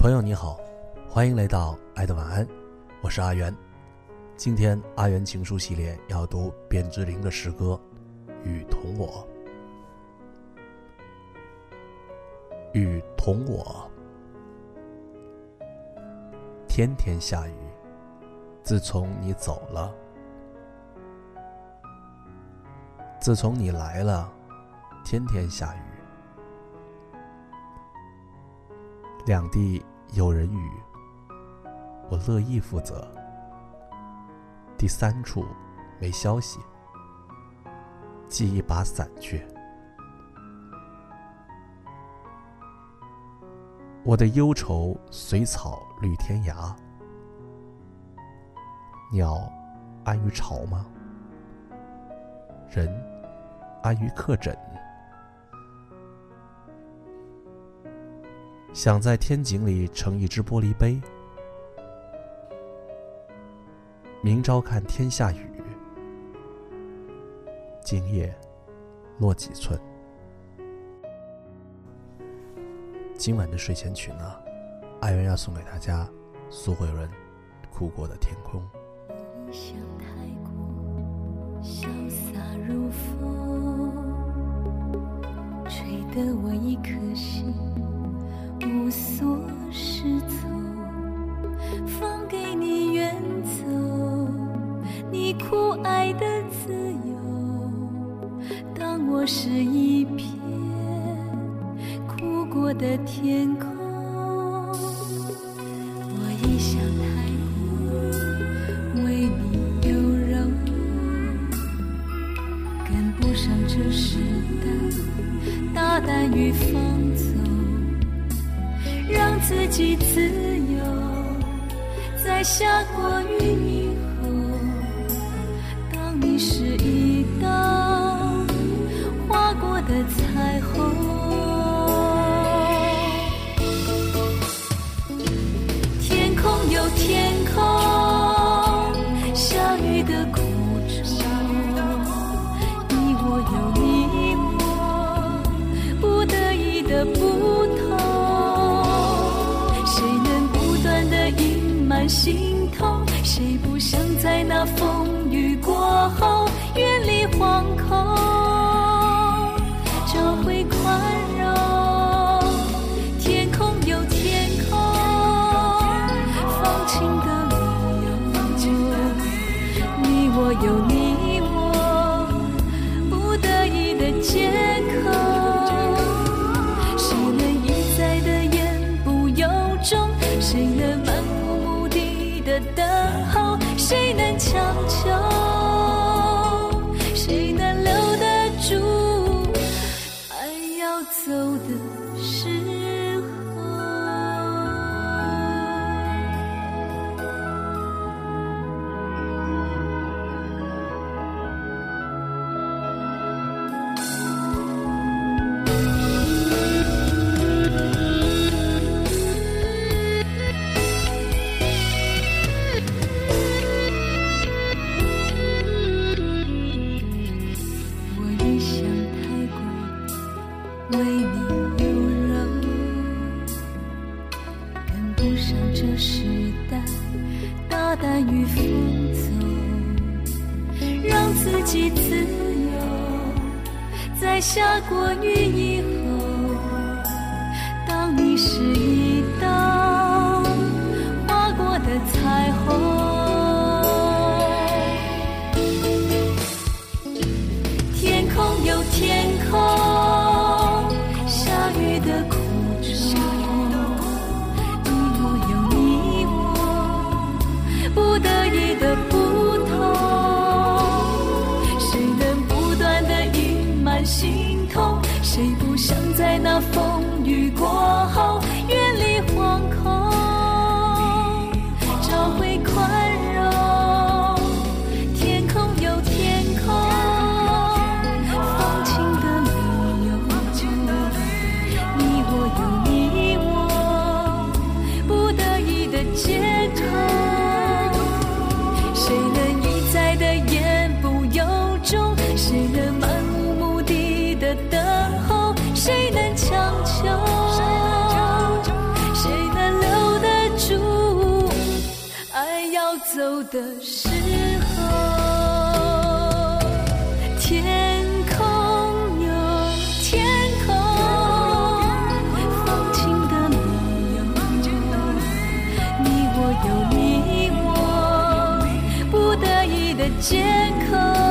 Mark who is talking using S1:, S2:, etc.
S1: 朋友你好，欢迎来到爱的晚安，我是阿元。今天阿元情书系列要读卞之琳的诗歌《雨同我》。雨同我，天天下雨。自从你走了，自从你来了，天天下雨。两地有人语，我乐意负责。第三处没消息，寄一把伞去。我的忧愁随草绿天涯，鸟安于巢吗？人安于客枕。想在天井里盛一只玻璃杯，明朝看天下雨，今夜落几寸。今晚的睡前曲呢，爱人要送给大家苏慧伦《哭过的天空》。
S2: 想太过潇洒如风，吹得我一颗心。无所适从，放给你远走，你酷爱的自由。当我是一片哭过的天空，我一想太过为你优柔，跟不上这时代大胆与放纵。让自己自由，在下过雨以后，当你是一道划过的彩虹。天空有天空，下雨的苦衷，你我有你我，不得已的不心痛，谁不想在那风雨过后远离惶恐，找回宽容？天空有天空，放晴的理由。你我有你等候，谁能强求？大胆与放纵，让自己自由，在下过雨以后，当你是谁不想在那风雨过后远离惶恐，找回宽容？天空有天空，放晴的理由。你我有你我，不得已的借口。的时候，天空有天空，风轻的梦有你我有你我，不得已的借口。